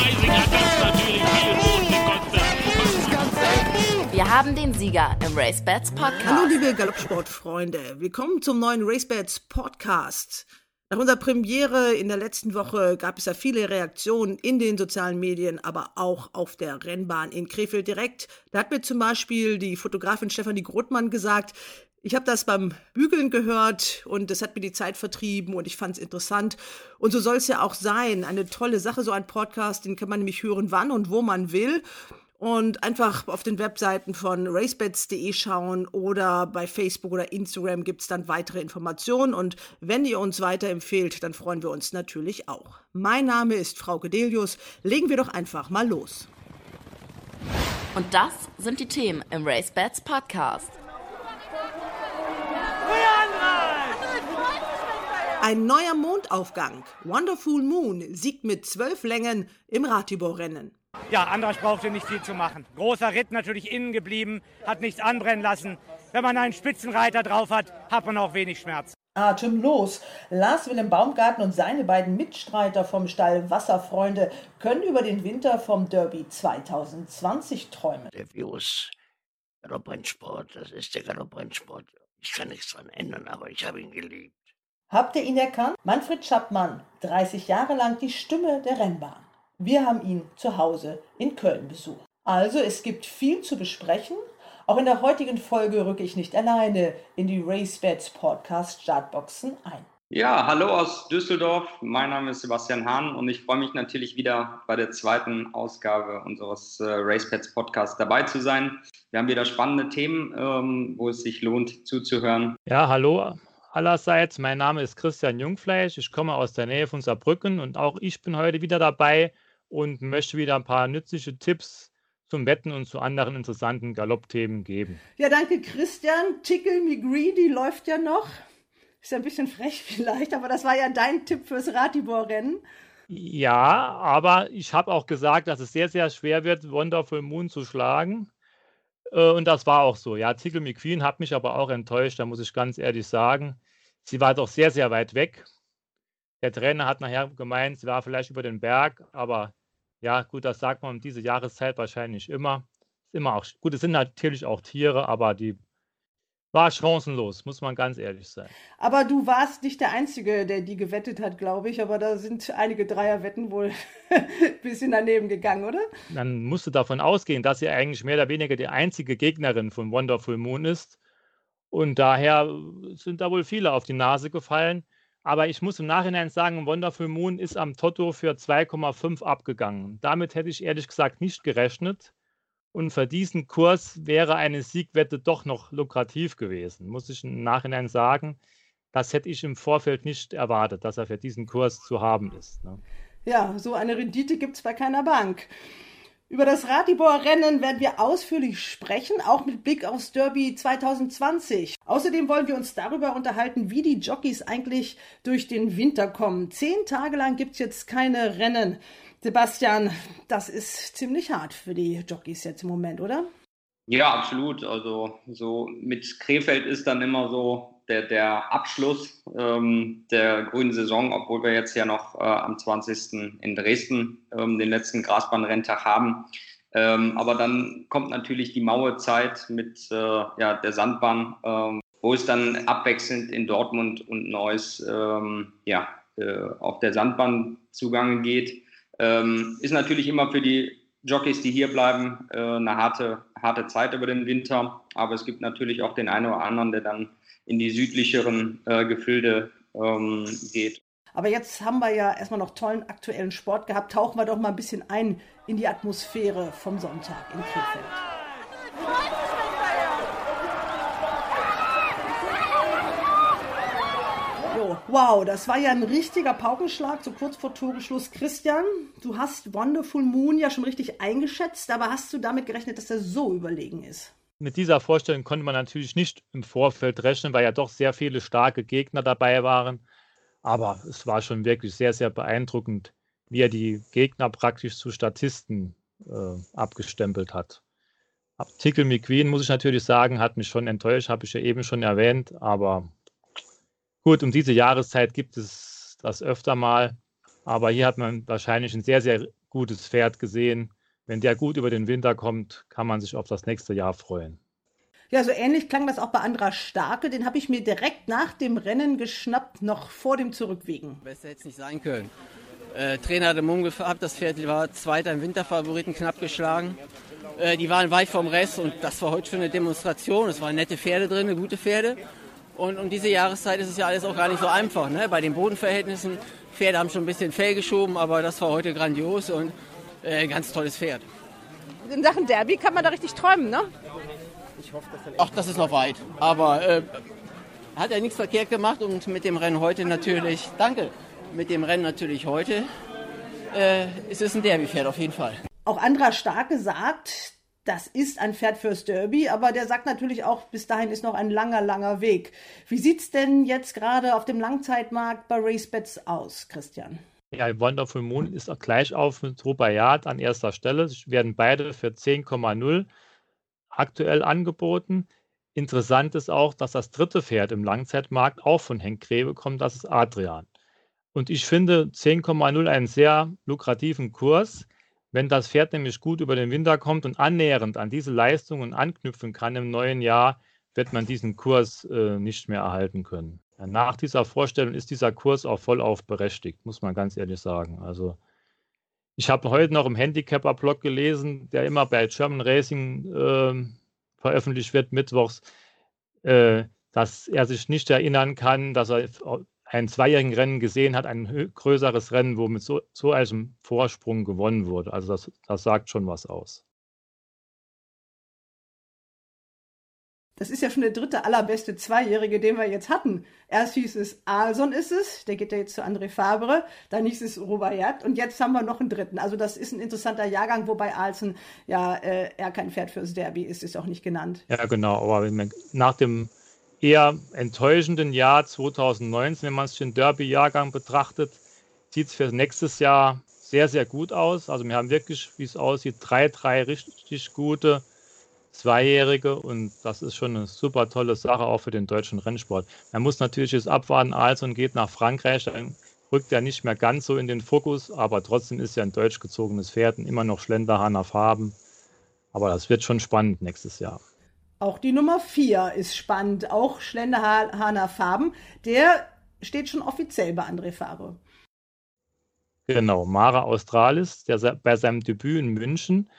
Freising hat das natürlich viel Boden gekostet. Wir haben den Sieger im Race Bats Podcast. Hallo liebe Galoppsportfreunde, willkommen zum neuen RaceBets Podcast. Nach unserer Premiere in der letzten Woche gab es ja viele Reaktionen in den sozialen Medien, aber auch auf der Rennbahn in Krefeld direkt. Da hat mir zum Beispiel die Fotografin Stefanie Grothmann gesagt, ich habe das beim Bügeln gehört und das hat mir die Zeit vertrieben und ich fand es interessant. Und so soll es ja auch sein. Eine tolle Sache, so ein Podcast, den kann man nämlich hören, wann und wo man will und einfach auf den Webseiten von racebets.de schauen oder bei Facebook oder Instagram gibt es dann weitere Informationen und wenn ihr uns weiterempfehlt, dann freuen wir uns natürlich auch. Mein Name ist Frau Gedelius. Legen wir doch einfach mal los. Und das sind die Themen im RaceBets Podcast. Ein neuer Mondaufgang. Wonderful Moon siegt mit zwölf Längen im Ratibor-Rennen. Ja, Andrasch brauchte nicht viel zu machen. Großer Ritt natürlich innen geblieben, hat nichts anbrennen lassen. Wenn man einen Spitzenreiter drauf hat, hat man auch wenig Schmerz. Atemlos. Lars Willem Baumgarten und seine beiden Mitstreiter vom Stall Wasserfreunde können über den Winter vom Derby 2020 träumen. Der Virus Galopprennsport, das ist der Galopprennsport. Ich kann nichts dran ändern, aber ich habe ihn geliebt. Habt ihr ihn erkannt? Manfred Schappmann, 30 Jahre lang die Stimme der Rennbahn. Wir haben ihn zu Hause in Köln besucht. Also es gibt viel zu besprechen. Auch in der heutigen Folge rücke ich nicht alleine in die RaceBets Podcast Startboxen ein. Ja, hallo aus Düsseldorf. Mein Name ist Sebastian Hahn und ich freue mich natürlich wieder bei der zweiten Ausgabe unseres äh, RacePads Podcasts dabei zu sein. Wir haben wieder spannende Themen, ähm, wo es sich lohnt zuzuhören. Ja, hallo allerseits. Mein Name ist Christian Jungfleisch. Ich komme aus der Nähe von Saarbrücken und auch ich bin heute wieder dabei und möchte wieder ein paar nützliche Tipps zum Wetten und zu anderen interessanten Galoppthemen geben. Ja, danke Christian. Tickle Me Greedy läuft ja noch. Ist ja ein bisschen frech vielleicht, aber das war ja dein Tipp fürs Ratibor-Rennen. Ja, aber ich habe auch gesagt, dass es sehr, sehr schwer wird, Wonderful Moon zu schlagen. Äh, und das war auch so. Ja, Tickle Me Queen hat mich aber auch enttäuscht, da muss ich ganz ehrlich sagen. Sie war doch sehr, sehr weit weg. Der Trainer hat nachher gemeint, sie war vielleicht über den Berg, aber ja, gut, das sagt man um diese Jahreszeit wahrscheinlich immer. Ist immer auch gut, es sind natürlich auch Tiere, aber die war chancenlos, muss man ganz ehrlich sein. Aber du warst nicht der Einzige, der die gewettet hat, glaube ich. Aber da sind einige Dreierwetten wohl ein bisschen daneben gegangen, oder? Dann musst du davon ausgehen, dass sie eigentlich mehr oder weniger die einzige Gegnerin von Wonderful Moon ist. Und daher sind da wohl viele auf die Nase gefallen. Aber ich muss im Nachhinein sagen, Wonderful Moon ist am Toto für 2,5 abgegangen. Damit hätte ich ehrlich gesagt nicht gerechnet. Und für diesen Kurs wäre eine Siegwette doch noch lukrativ gewesen, muss ich im Nachhinein sagen. Das hätte ich im Vorfeld nicht erwartet, dass er für diesen Kurs zu haben ist. Ne? Ja, so eine Rendite gibt es bei keiner Bank. Über das Ratibor-Rennen werden wir ausführlich sprechen, auch mit Blick aufs Derby 2020. Außerdem wollen wir uns darüber unterhalten, wie die Jockeys eigentlich durch den Winter kommen. Zehn Tage lang gibt es jetzt keine Rennen. Sebastian, das ist ziemlich hart für die Jockeys jetzt im Moment, oder? Ja, absolut. Also so mit Krefeld ist dann immer so der, der Abschluss ähm, der grünen Saison, obwohl wir jetzt ja noch äh, am 20. in Dresden ähm, den letzten Grasbahnrenntag haben. Ähm, aber dann kommt natürlich die Mauezeit mit äh, ja, der Sandbahn, ähm, wo es dann abwechselnd in Dortmund und Neuss ähm, ja, äh, auf der Sandbahn zugange geht. Ähm, ist natürlich immer für die Jockeys, die hier bleiben, äh, eine harte, harte Zeit über den Winter. Aber es gibt natürlich auch den einen oder anderen, der dann in die südlicheren äh, Gefilde ähm, geht. Aber jetzt haben wir ja erstmal noch tollen aktuellen Sport gehabt. Tauchen wir doch mal ein bisschen ein in die Atmosphäre vom Sonntag in Krefeld. So, wow, das war ja ein richtiger Paukenschlag, so kurz vor Toreschluss. Christian, du hast Wonderful Moon ja schon richtig eingeschätzt, aber hast du damit gerechnet, dass er so überlegen ist? mit dieser Vorstellung konnte man natürlich nicht im Vorfeld rechnen, weil ja doch sehr viele starke Gegner dabei waren. Aber es war schon wirklich sehr, sehr beeindruckend, wie er die Gegner praktisch zu Statisten äh, abgestempelt hat. Tickle McQueen, muss ich natürlich sagen, hat mich schon enttäuscht, habe ich ja eben schon erwähnt. Aber gut, um diese Jahreszeit gibt es das öfter mal. Aber hier hat man wahrscheinlich einen sehr, sehr gutes Pferd gesehen. Wenn der gut über den Winter kommt, kann man sich auf das nächste Jahr freuen. Ja, so ähnlich klang das auch bei Andra Starke. Den habe ich mir direkt nach dem Rennen geschnappt, noch vor dem Zurückwiegen. Besser hätte es nicht sein können. Äh, Trainer hatte Mumm gehabt, das Pferd war Zweiter im Winterfavoriten, knapp geschlagen. Äh, die waren weit vom Rest und das war heute schon eine Demonstration. Es waren nette Pferde drin, gute Pferde. Und um diese Jahreszeit ist es ja alles auch gar nicht so einfach. Ne? Bei den Bodenverhältnissen, Pferde haben schon ein bisschen Fell geschoben, aber das war heute grandios und äh, ganz tolles Pferd. In Sachen Derby kann man da richtig träumen, ne? Ach, das ist noch weit. Aber äh, hat er nichts verkehrt gemacht und mit dem Rennen heute natürlich, danke, mit dem Rennen natürlich heute äh, ist es ein Derby-Pferd auf jeden Fall. Auch Andra Starke sagt, das ist ein Pferd fürs Derby, aber der sagt natürlich auch, bis dahin ist noch ein langer, langer Weg. Wie sieht es denn jetzt gerade auf dem Langzeitmarkt bei RaceBets aus, Christian? Ja, Wonderful Moon ist auch gleich auf mit Rubayat an erster Stelle. Sie werden beide für 10,0 aktuell angeboten. Interessant ist auch, dass das dritte Pferd im Langzeitmarkt auch von Henk Grebe kommt, das ist Adrian. Und ich finde 10,0 einen sehr lukrativen Kurs. Wenn das Pferd nämlich gut über den Winter kommt und annähernd an diese Leistungen anknüpfen kann im neuen Jahr, wird man diesen Kurs äh, nicht mehr erhalten können. Nach dieser Vorstellung ist dieser Kurs auch vollauf berechtigt, muss man ganz ehrlich sagen. Also ich habe heute noch im Handicapper-Blog gelesen, der immer bei German Racing äh, veröffentlicht wird, mittwochs, äh, dass er sich nicht erinnern kann, dass er ein zweijährigen Rennen gesehen hat, ein größeres Rennen, wo mit so, so einem Vorsprung gewonnen wurde. Also das, das sagt schon was aus. Das ist ja schon der dritte allerbeste Zweijährige, den wir jetzt hatten. Erst hieß es Alson ist es, der geht ja jetzt zu André Fabre, dann hieß es Rubayat und jetzt haben wir noch einen dritten. Also das ist ein interessanter Jahrgang, wobei Alson ja äh, er kein Pferd fürs Derby ist, ist auch nicht genannt. Ja, genau, aber nach dem eher enttäuschenden Jahr 2019, wenn man sich den Derby-Jahrgang betrachtet, sieht es für nächstes Jahr sehr, sehr gut aus. Also wir haben wirklich, wie es aussieht, drei, drei richtig gute Zweijährige und das ist schon eine super tolle Sache auch für den deutschen Rennsport. Man muss natürlich jetzt abwarten, Alson geht nach Frankreich, dann rückt er nicht mehr ganz so in den Fokus, aber trotzdem ist er ein deutsch gezogenes Pferd und immer noch Schlenderhahner Farben. Aber das wird schon spannend nächstes Jahr. Auch die Nummer 4 ist spannend, auch Schlenderhahner Farben. Der steht schon offiziell bei André Fabre. Genau, Mara Australis, der bei seinem Debüt in München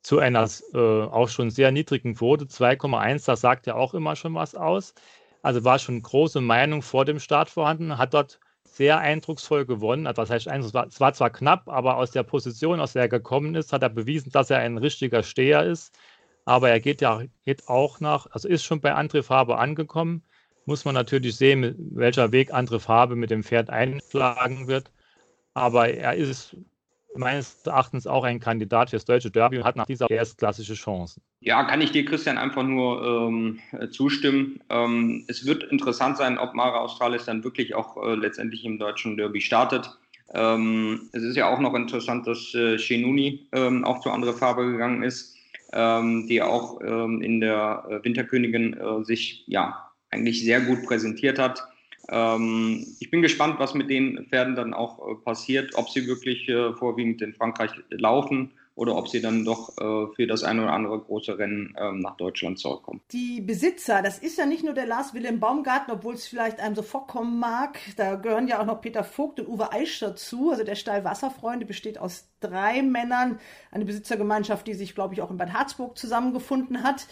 zu einer äh, auch schon sehr niedrigen Quote, 2,1, das sagt ja auch immer schon was aus. Also war schon große Meinung vor dem Start vorhanden, hat dort sehr eindrucksvoll gewonnen. Also das heißt, es war, es war zwar knapp, aber aus der Position, aus der er gekommen ist, hat er bewiesen, dass er ein richtiger Steher ist. Aber er geht ja geht auch nach, also ist schon bei André Farbe angekommen. Muss man natürlich sehen, welcher Weg André Farbe mit dem Pferd einschlagen wird. Aber er ist meines Erachtens auch ein Kandidat fürs deutsche Derby und hat nach dieser erstklassische Chancen. Ja, kann ich dir, Christian, einfach nur ähm, zustimmen. Ähm, es wird interessant sein, ob Mara Australis dann wirklich auch äh, letztendlich im deutschen Derby startet. Ähm, es ist ja auch noch interessant, dass äh, Shenuni ähm, auch zu andere Farbe gegangen ist, die auch ähm, in der äh, Winterkönigin äh, sich ja eigentlich sehr gut präsentiert hat. Ähm, ich bin gespannt, was mit den Pferden dann auch äh, passiert, ob sie wirklich äh, vorwiegend in Frankreich laufen oder ob sie dann doch äh, für das eine oder andere große Rennen ähm, nach Deutschland zurückkommen. Die Besitzer, das ist ja nicht nur der Lars Wilhelm Baumgarten, obwohl es vielleicht einem so vorkommen mag. Da gehören ja auch noch Peter Vogt und Uwe Eisch dazu. Also der Stall Wasserfreunde besteht aus drei Männern. Eine Besitzergemeinschaft, die sich, glaube ich, auch in Bad Harzburg zusammengefunden hat.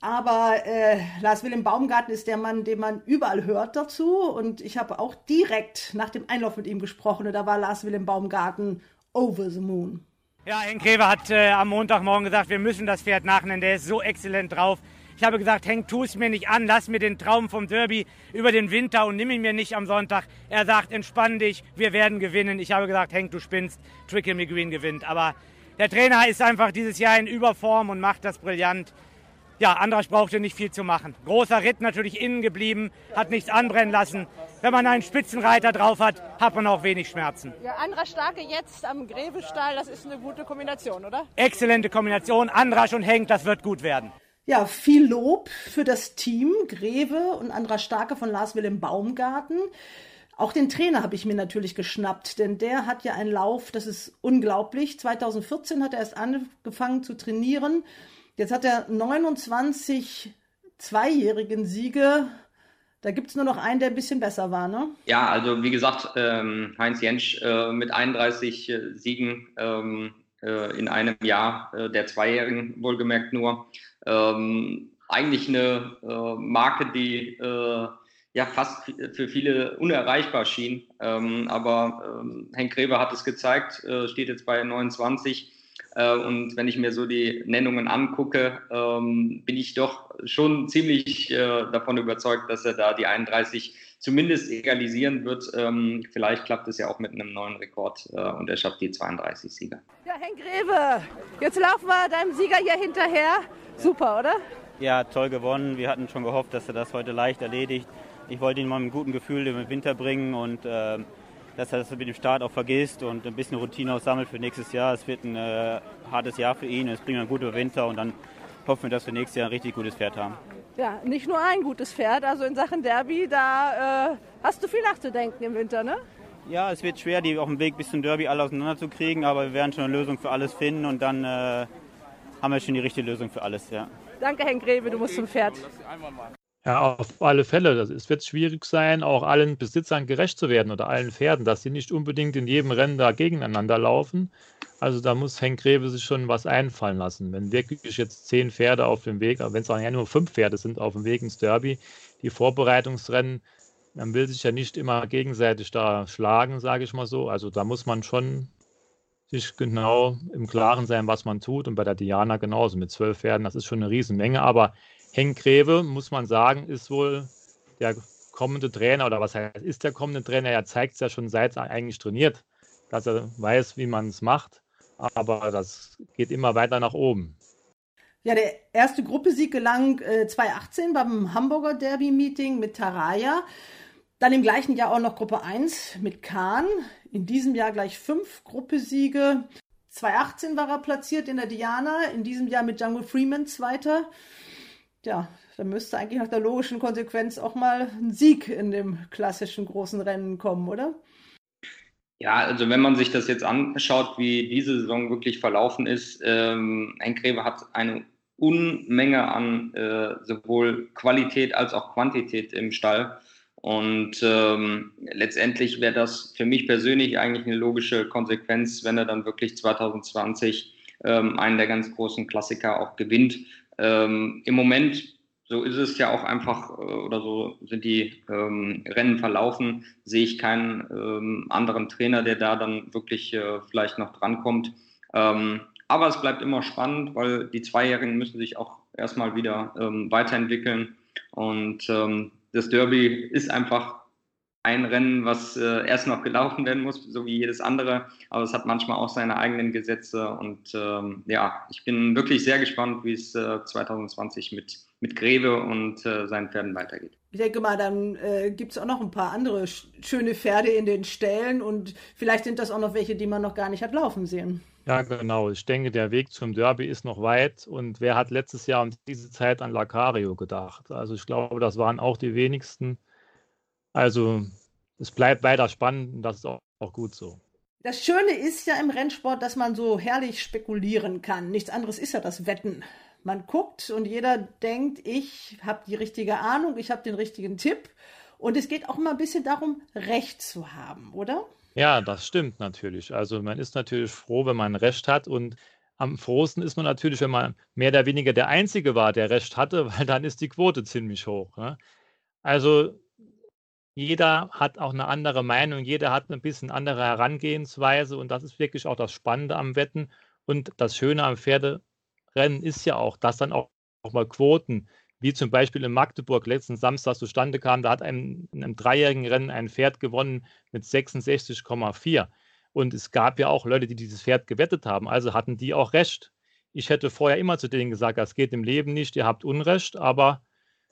Aber äh, Lars Wilhelm Baumgarten ist der Mann, den man überall hört dazu. Und ich habe auch direkt nach dem Einlauf mit ihm gesprochen. Und da war Lars Wilhelm Baumgarten over the moon. Ja, Henk Greve hat äh, am Montagmorgen gesagt, wir müssen das Pferd nachnennen. Der ist so exzellent drauf. Ich habe gesagt, Henk, tu es mir nicht an, lass mir den Traum vom Derby über den Winter und nimm ihn mir nicht am Sonntag. Er sagt, entspann dich, wir werden gewinnen. Ich habe gesagt, Henk, du spinnst, Trickle Me Green gewinnt. Aber der Trainer ist einfach dieses Jahr in Überform und macht das brillant. Ja, Andrasch brauchte nicht viel zu machen. Großer Ritt natürlich innen geblieben, hat nichts anbrennen lassen. Wenn man einen Spitzenreiter drauf hat, hat man auch wenig Schmerzen. Ja, Andrasch Starke jetzt am Gräbestall, das ist eine gute Kombination, oder? Exzellente Kombination. Andrasch und Henk, das wird gut werden. Ja, viel Lob für das Team Greve und Andra Starke von Lars Wilhelm Baumgarten. Auch den Trainer habe ich mir natürlich geschnappt, denn der hat ja einen Lauf, das ist unglaublich. 2014 hat er erst angefangen zu trainieren. Jetzt hat er 29 zweijährigen Siege. Da gibt es nur noch einen, der ein bisschen besser war, ne? Ja, also wie gesagt, ähm, Heinz Jentsch äh, mit 31 äh, Siegen ähm, äh, in einem Jahr, äh, der Zweijährigen wohlgemerkt nur. Ähm, eigentlich eine äh, Marke, die äh, ja fast für viele unerreichbar schien. Ähm, aber ähm, Henk Greve hat es gezeigt, steht jetzt bei 29. Äh, und wenn ich mir so die Nennungen angucke, ähm, bin ich doch schon ziemlich äh, davon überzeugt, dass er da die 31 zumindest egalisieren wird. Ähm, vielleicht klappt es ja auch mit einem neuen Rekord äh, und er schafft die 32 Sieger. Ja, Henk Greve, jetzt laufen wir deinem Sieger hier hinterher. Super, oder? Ja, toll gewonnen. Wir hatten schon gehofft, dass er das heute leicht erledigt ich wollte ihn mal mit einem guten Gefühl im Winter bringen und äh, dass er das mit dem Start auch vergisst und ein bisschen Routine auch sammelt für nächstes Jahr. Es wird ein äh, hartes Jahr für ihn, es bringt einen guten Winter und dann hoffen wir, dass wir nächstes Jahr ein richtig gutes Pferd haben. Ja, nicht nur ein gutes Pferd, also in Sachen Derby, da äh, hast du viel nachzudenken im Winter, ne? Ja, es wird schwer, die auf dem Weg bis zum Derby alle auseinanderzukriegen, aber wir werden schon eine Lösung für alles finden und dann äh, haben wir schon die richtige Lösung für alles, ja. Danke, Henk Greve, du musst zum Pferd. Ja, auf alle Fälle. Es wird schwierig sein, auch allen Besitzern gerecht zu werden oder allen Pferden, dass sie nicht unbedingt in jedem Rennen da gegeneinander laufen. Also da muss Henk Greve sich schon was einfallen lassen. Wenn wirklich jetzt zehn Pferde auf dem Weg, wenn es auch ja nur fünf Pferde sind auf dem Weg ins Derby, die Vorbereitungsrennen, man will sich ja nicht immer gegenseitig da schlagen, sage ich mal so. Also da muss man schon sich genau im Klaren sein, was man tut. Und bei der Diana genauso mit zwölf Pferden, das ist schon eine Riesenmenge. Aber Henk Greve, muss man sagen, ist wohl der kommende Trainer oder was heißt, ist der kommende Trainer? Er zeigt es ja schon seit er eigentlich trainiert, dass er weiß, wie man es macht. Aber das geht immer weiter nach oben. Ja, der erste Gruppesieg gelang äh, 2018 beim Hamburger Derby-Meeting mit Taraya. Dann im gleichen Jahr auch noch Gruppe 1 mit Kahn. In diesem Jahr gleich fünf Gruppesiege. 2018 war er platziert in der Diana, in diesem Jahr mit Django Freeman Zweiter ja, da müsste eigentlich nach der logischen Konsequenz auch mal ein Sieg in dem klassischen großen Rennen kommen, oder? Ja, also wenn man sich das jetzt anschaut, wie diese Saison wirklich verlaufen ist, ähm, Henk hat eine Unmenge an äh, sowohl Qualität als auch Quantität im Stall. Und ähm, letztendlich wäre das für mich persönlich eigentlich eine logische Konsequenz, wenn er dann wirklich 2020 ähm, einen der ganz großen Klassiker auch gewinnt. Ähm, Im Moment, so ist es ja auch einfach, äh, oder so sind die ähm, Rennen verlaufen, sehe ich keinen ähm, anderen Trainer, der da dann wirklich äh, vielleicht noch drankommt. Ähm, aber es bleibt immer spannend, weil die Zweijährigen müssen sich auch erstmal wieder ähm, weiterentwickeln. Und ähm, das Derby ist einfach ein Rennen, was äh, erst noch gelaufen werden muss, so wie jedes andere. Aber es hat manchmal auch seine eigenen Gesetze. Und ähm, ja, ich bin wirklich sehr gespannt, wie es äh, 2020 mit, mit Greve und äh, seinen Pferden weitergeht. Ich denke mal, dann äh, gibt es auch noch ein paar andere schöne Pferde in den Ställen und vielleicht sind das auch noch welche, die man noch gar nicht hat laufen sehen. Ja, genau. Ich denke, der Weg zum Derby ist noch weit. Und wer hat letztes Jahr um diese Zeit an Lacario gedacht? Also ich glaube, das waren auch die wenigsten. Also es bleibt weiter spannend und das ist auch, auch gut so. Das Schöne ist ja im Rennsport, dass man so herrlich spekulieren kann. Nichts anderes ist ja das Wetten. Man guckt und jeder denkt, ich habe die richtige Ahnung, ich habe den richtigen Tipp. Und es geht auch immer ein bisschen darum, Recht zu haben, oder? Ja, das stimmt natürlich. Also man ist natürlich froh, wenn man Recht hat und am frohsten ist man natürlich, wenn man mehr oder weniger der Einzige war, der Recht hatte, weil dann ist die Quote ziemlich hoch. Ne? Also jeder hat auch eine andere Meinung, jeder hat ein bisschen andere Herangehensweise und das ist wirklich auch das Spannende am Wetten. Und das Schöne am Pferderennen ist ja auch, dass dann auch, auch mal Quoten, wie zum Beispiel in Magdeburg letzten Samstag zustande kamen, da hat ein, in einem dreijährigen Rennen ein Pferd gewonnen mit 66,4. Und es gab ja auch Leute, die dieses Pferd gewettet haben, also hatten die auch recht. Ich hätte vorher immer zu denen gesagt, das geht im Leben nicht, ihr habt Unrecht, aber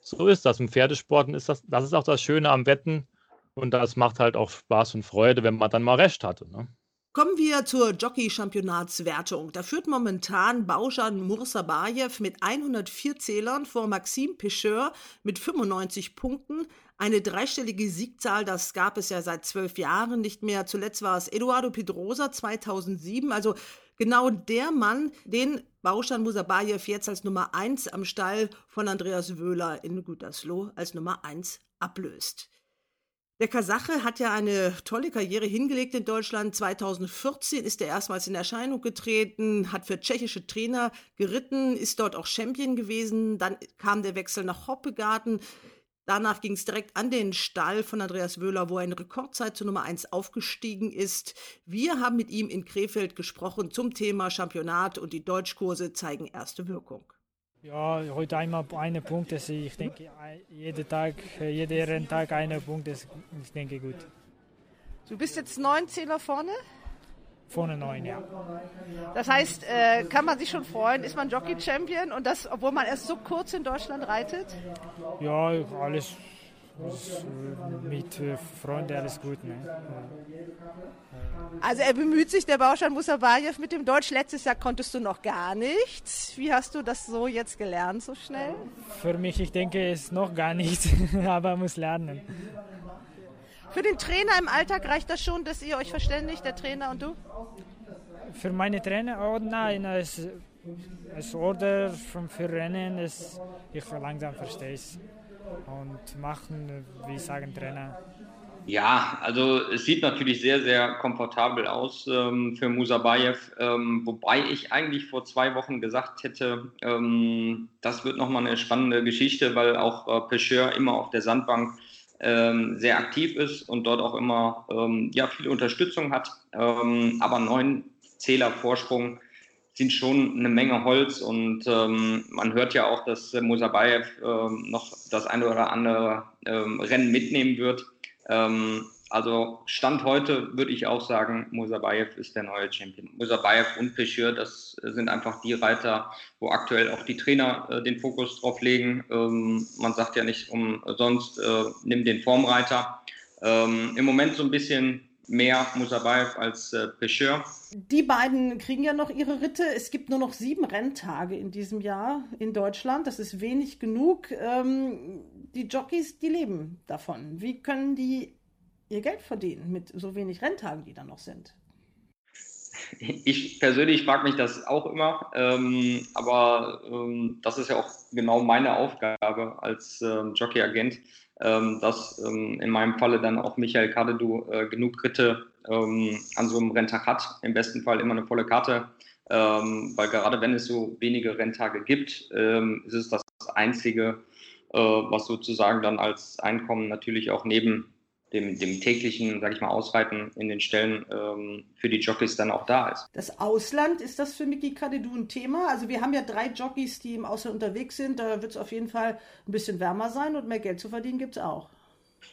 so ist das. Im Pferdesporten ist das, das ist auch das Schöne am Wetten. Und das macht halt auch Spaß und Freude, wenn man dann mal recht hatte. Ne? Kommen wir zur Jockey-Championatswertung. Da führt momentan Baujan Mursabayev mit 104 Zählern vor Maxime Pecheur mit 95 Punkten. Eine dreistellige Siegzahl, das gab es ja seit zwölf Jahren nicht mehr. Zuletzt war es Eduardo Pedrosa 2007. Also genau der Mann, den Bauschan Musabayev jetzt als Nummer 1 am Stall von Andreas Wöhler in Gütersloh als Nummer 1 ablöst. Der Kasache hat ja eine tolle Karriere hingelegt in Deutschland. 2014 ist er erstmals in Erscheinung getreten, hat für tschechische Trainer geritten, ist dort auch Champion gewesen. Dann kam der Wechsel nach Hoppegarten. Danach ging es direkt an den Stall von Andreas Wöhler, wo er in Rekordzeit zur Nummer 1 aufgestiegen ist. Wir haben mit ihm in Krefeld gesprochen zum Thema Championat und die Deutschkurse zeigen erste Wirkung. Ja, heute einmal eine Punkt. Ich denke, jeden Tag, jeden Renntag eine Punkt ist, ich denke, gut. Du bist jetzt neun Zähler vorne? Vorne neun, ja. Das heißt, äh, kann man sich schon freuen, ist man Jockey-Champion und das, obwohl man erst so kurz in Deutschland reitet? Ja, alles mit äh, Freunden alles gut. Ne? Also er bemüht sich, der Bauschan Musabayev mit dem Deutsch. Letztes Jahr konntest du noch gar nichts. Wie hast du das so jetzt gelernt, so schnell? Für mich, ich denke, ist noch gar nichts, aber muss lernen. Für den Trainer im Alltag reicht das schon, dass ihr euch verständigt, der Trainer und du? Für meine Trainer, oh nein, es, es Order für Rennen, es, ich langsam verstehe es und machen, wie sagen Trainer. Ja, also es sieht natürlich sehr, sehr komfortabel aus ähm, für Musabayev, ähm, wobei ich eigentlich vor zwei Wochen gesagt hätte, ähm, das wird nochmal eine spannende Geschichte, weil auch äh, Pecheur immer auf der Sandbank ähm, sehr aktiv ist und dort auch immer ähm, ja, viel Unterstützung hat, ähm, aber neun Zähler Vorsprung sind schon eine Menge Holz und ähm, man hört ja auch, dass Musabayev ähm, noch das eine oder andere ähm, Rennen mitnehmen wird. Ähm, also Stand heute würde ich auch sagen, Musabayev ist der neue Champion. Musabayev und Pecheur, das sind einfach die Reiter, wo aktuell auch die Trainer äh, den Fokus drauf legen. Ähm, man sagt ja nicht umsonst, äh, nimm den Formreiter. Ähm, Im Moment so ein bisschen mehr Musabayev als äh, Pecheur. Die beiden kriegen ja noch ihre Ritte. Es gibt nur noch sieben Renntage in diesem Jahr in Deutschland. Das ist wenig genug. Ähm, die Jockeys, die leben davon. Wie können die ihr Geld verdienen mit so wenig Renntagen, die da noch sind? Ich persönlich frage mich das auch immer, ähm, aber ähm, das ist ja auch genau meine Aufgabe als ähm, Jockey-Agent, ähm, dass ähm, in meinem Falle dann auch Michael Kadedu äh, genug Ritte ähm, an so einem Renntag hat. Im besten Fall immer eine volle Karte, weil gerade wenn es so wenige Renntage gibt, ist es das Einzige, äh, was sozusagen dann als Einkommen natürlich auch neben dem, dem täglichen, sage ich mal, Ausreiten in den Stellen ähm, für die Jockeys dann auch da ist. Das Ausland, ist das für Miki Kadedu ein Thema? Also wir haben ja drei Jockeys, die im Ausland unterwegs sind. Da wird es auf jeden Fall ein bisschen wärmer sein und mehr Geld zu verdienen gibt es auch.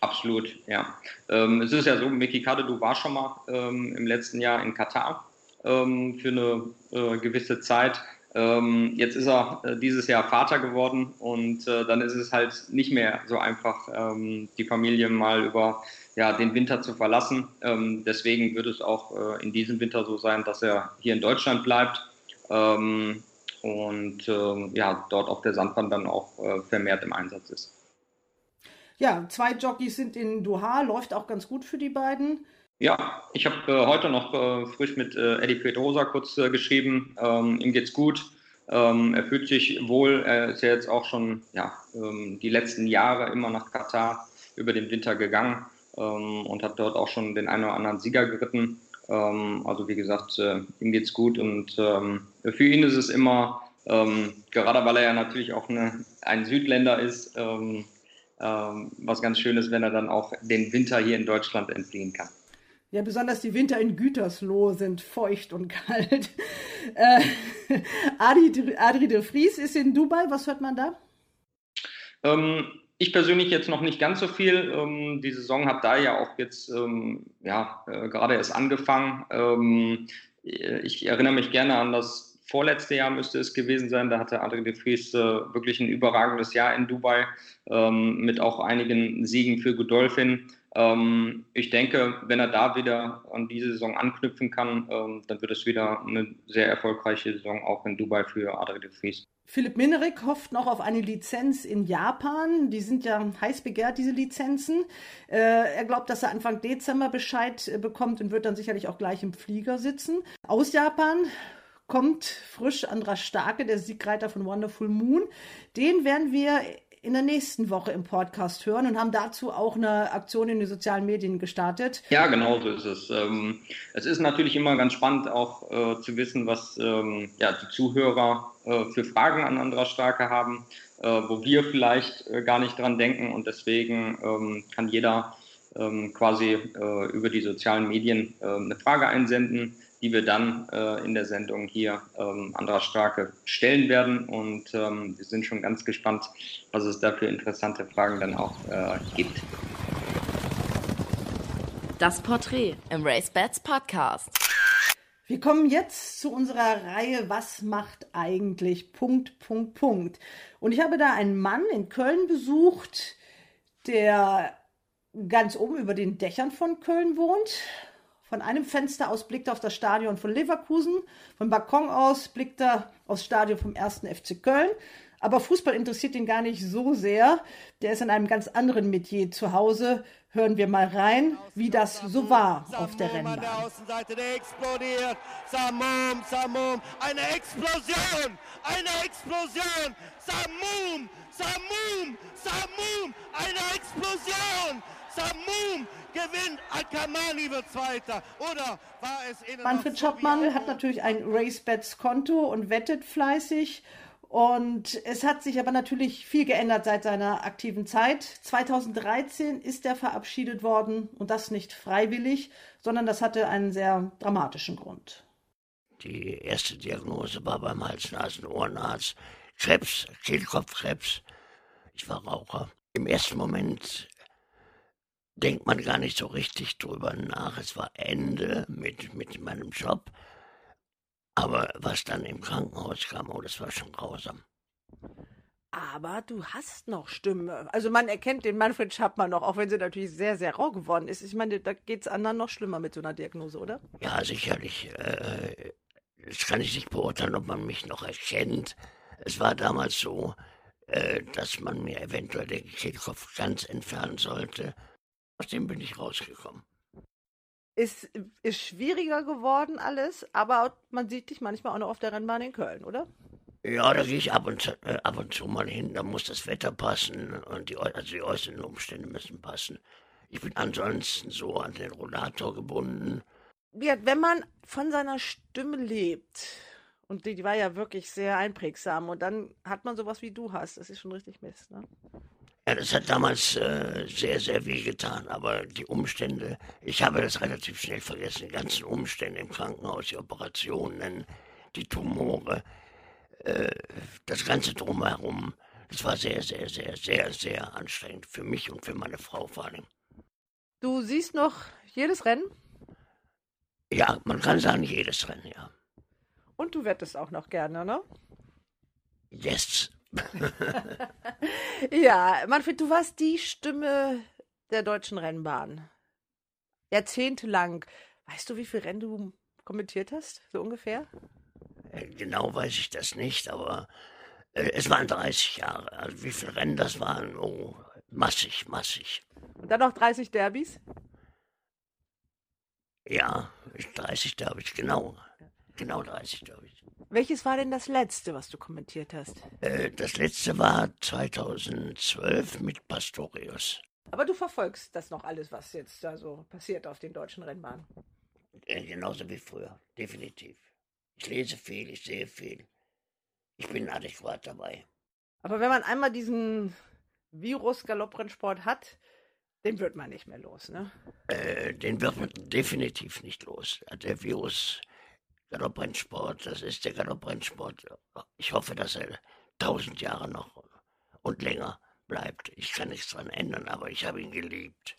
Absolut, ja. Ähm, es ist ja so, Miki Kadedu war schon mal ähm, im letzten Jahr in Katar ähm, für eine äh, gewisse Zeit. Ähm, jetzt ist er äh, dieses Jahr Vater geworden und äh, dann ist es halt nicht mehr so einfach, ähm, die Familie mal über ja, den Winter zu verlassen. Ähm, deswegen wird es auch äh, in diesem Winter so sein, dass er hier in Deutschland bleibt ähm, und ähm, ja, dort auf der Sandbahn dann auch äh, vermehrt im Einsatz ist. Ja, zwei Jockeys sind in Doha, läuft auch ganz gut für die beiden. Ja, ich habe äh, heute noch äh, frisch mit äh, Eddie Pedrosa kurz äh, geschrieben. Ähm, ihm geht's gut. Ähm, er fühlt sich wohl. Er ist ja jetzt auch schon ja, ähm, die letzten Jahre immer nach Katar über den Winter gegangen ähm, und hat dort auch schon den einen oder anderen Sieger geritten. Ähm, also wie gesagt, äh, ihm geht's gut und ähm, für ihn ist es immer, gerade weil er ja natürlich auch eine, ein Südländer ist, was ganz schön ist, wenn er dann auch den Winter hier in Deutschland entfliehen kann. Ja, besonders die Winter in Gütersloh sind feucht und kalt. Äh, Adri, de Vries ist in Dubai. Was hört man da? Ähm, ich persönlich jetzt noch nicht ganz so viel. Ähm, die Saison hat da ja auch jetzt ähm, ja, äh, gerade erst angefangen. Ähm, ich erinnere mich gerne an das vorletzte Jahr müsste es gewesen sein. Da hatte Adri de Vries äh, wirklich ein überragendes Jahr in Dubai ähm, mit auch einigen Siegen für Godolphin. Ähm, ich denke, wenn er da wieder an diese Saison anknüpfen kann, ähm, dann wird es wieder eine sehr erfolgreiche Saison auch in Dubai für Adrien de Vries. Philipp Minerik hofft noch auf eine Lizenz in Japan. Die sind ja heiß begehrt, diese Lizenzen. Äh, er glaubt, dass er Anfang Dezember Bescheid äh, bekommt und wird dann sicherlich auch gleich im Flieger sitzen. Aus Japan kommt frisch Andras Starke, der Siegreiter von Wonderful Moon. Den werden wir in der nächsten Woche im Podcast hören und haben dazu auch eine Aktion in den sozialen Medien gestartet. Ja, genau so ist es. Ähm, es ist natürlich immer ganz spannend auch äh, zu wissen, was ähm, ja, die Zuhörer äh, für Fragen an Andras Starke haben, äh, wo wir vielleicht äh, gar nicht dran denken und deswegen ähm, kann jeder ähm, quasi äh, über die sozialen Medien äh, eine Frage einsenden die wir dann äh, in der Sendung hier ähm, Andras Starke stellen werden. Und ähm, wir sind schon ganz gespannt, was es da für interessante Fragen dann auch äh, gibt. Das Porträt im Race Bats Podcast. Wir kommen jetzt zu unserer Reihe Was macht eigentlich Punkt, Punkt, Punkt. Und ich habe da einen Mann in Köln besucht, der ganz oben über den Dächern von Köln wohnt von einem Fenster aus blickt er auf das Stadion von Leverkusen, vom Balkon aus blickt er aufs Stadion vom 1. FC Köln. Aber Fußball interessiert ihn gar nicht so sehr. Der ist in einem ganz anderen Metier zu Hause. Hören wir mal rein, wie das so war auf der Rennbahn. An der Außenseite, der explodiert. Samum, Samum, eine Explosion, eine Explosion. Samum, Samum, Samum, eine Explosion. Samum gewinnt, Al-Kamani wird Zweiter. Oder war es in Manfred Schoppmann hat natürlich ein RaceBets-Konto und wettet fleißig. Und es hat sich aber natürlich viel geändert seit seiner aktiven Zeit. 2013 ist er verabschiedet worden und das nicht freiwillig, sondern das hatte einen sehr dramatischen Grund. Die erste Diagnose war beim Hals-Nasen-Ohrenarzt Krebs, Kehlkopfkrebs. Ich war Raucher. Im ersten Moment denkt man gar nicht so richtig drüber nach. Es war Ende mit, mit meinem Job. Aber was dann im Krankenhaus kam, oh, das war schon grausam. Aber du hast noch Stimme. Also man erkennt den Manfred Schappmann noch, auch wenn sie natürlich sehr, sehr rau geworden ist. Ich meine, da geht es anderen noch schlimmer mit so einer Diagnose, oder? Ja, sicherlich. Äh, das kann ich nicht beurteilen, ob man mich noch erkennt. Es war damals so, äh, dass man mir eventuell den Kehlkopf ganz entfernen sollte. Aus dem bin ich rausgekommen. Ist, ist schwieriger geworden alles, aber man sieht dich manchmal auch noch auf der Rennbahn in Köln, oder? Ja, da gehe ich ab und, zu, äh, ab und zu mal hin. Da muss das Wetter passen und die, also die äußeren Umstände müssen passen. Ich bin ansonsten so an den Rollator gebunden. Ja, wenn man von seiner Stimme lebt, und die, die war ja wirklich sehr einprägsam, und dann hat man sowas wie du hast, das ist schon richtig Mist, ne? Ja, das hat damals äh, sehr, sehr weh getan, aber die Umstände, ich habe das relativ schnell vergessen, die ganzen Umstände im Krankenhaus, die Operationen, die Tumore, äh, das Ganze drumherum, das war sehr, sehr, sehr, sehr, sehr anstrengend für mich und für meine Frau vor allem. Du siehst noch jedes Rennen? Ja, man kann sagen, jedes Rennen, ja. Und du wettest auch noch gerne, ne? Yes. ja, Manfred, du warst die Stimme der deutschen Rennbahn. Jahrzehntelang. Weißt du, wie viele Rennen du kommentiert hast, so ungefähr? Äh, genau weiß ich das nicht, aber äh, es waren 30 Jahre. Also wie viele Rennen das waren? Oh, massig, massig. Und dann noch 30 Derbys? Ja, 30 Derbys, genau. Genau 30 Derbys. Welches war denn das letzte, was du kommentiert hast? Äh, das letzte war 2012 mit Pastorius. Aber du verfolgst das noch alles, was jetzt da so passiert auf den deutschen Rennbahnen. Äh, genauso wie früher, definitiv. Ich lese viel, ich sehe viel. Ich bin adäquat dabei. Aber wenn man einmal diesen Virus Galopprennsport hat, den wird man nicht mehr los, ne? Äh, den wird man definitiv nicht los. Der Virus Galopprennsport, das ist der Galopprennsport. Ich hoffe, dass er tausend Jahre noch und länger bleibt. Ich kann nichts dran ändern, aber ich habe ihn geliebt.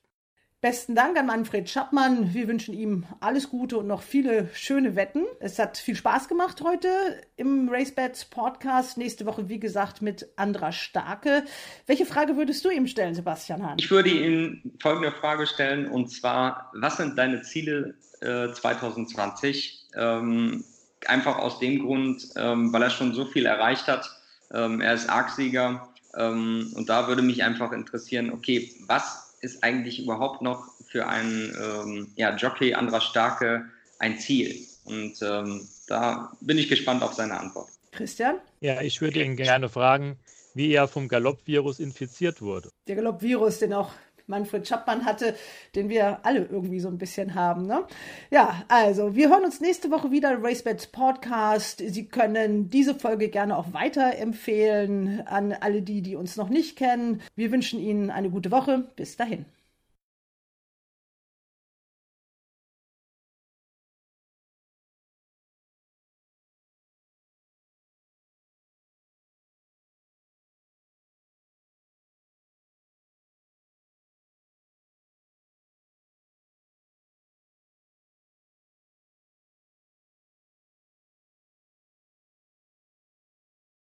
Besten Dank an Manfred Schappmann. Wir wünschen ihm alles Gute und noch viele schöne Wetten. Es hat viel Spaß gemacht heute im RaceBets Podcast. Nächste Woche, wie gesagt, mit Andra Starke. Welche Frage würdest du ihm stellen, Sebastian Hahn? Ich würde ihm folgende Frage stellen und zwar, was sind deine Ziele äh, 2020? Ähm, einfach aus dem Grund, ähm, weil er schon so viel erreicht hat. Ähm, er ist Argsieger ähm, und da würde mich einfach interessieren, okay, was ist eigentlich überhaupt noch für einen ähm, ja, Jockey anderer Starke ein Ziel? Und ähm, da bin ich gespannt auf seine Antwort. Christian? Ja, ich würde ihn gerne fragen, wie er vom Galoppvirus infiziert wurde. Der Galoppvirus, den auch Manfred Schappmann hatte, den wir alle irgendwie so ein bisschen haben. Ne? Ja, also wir hören uns nächste Woche wieder RaceBets Podcast. Sie können diese Folge gerne auch weiterempfehlen an alle die, die uns noch nicht kennen. Wir wünschen Ihnen eine gute Woche. Bis dahin.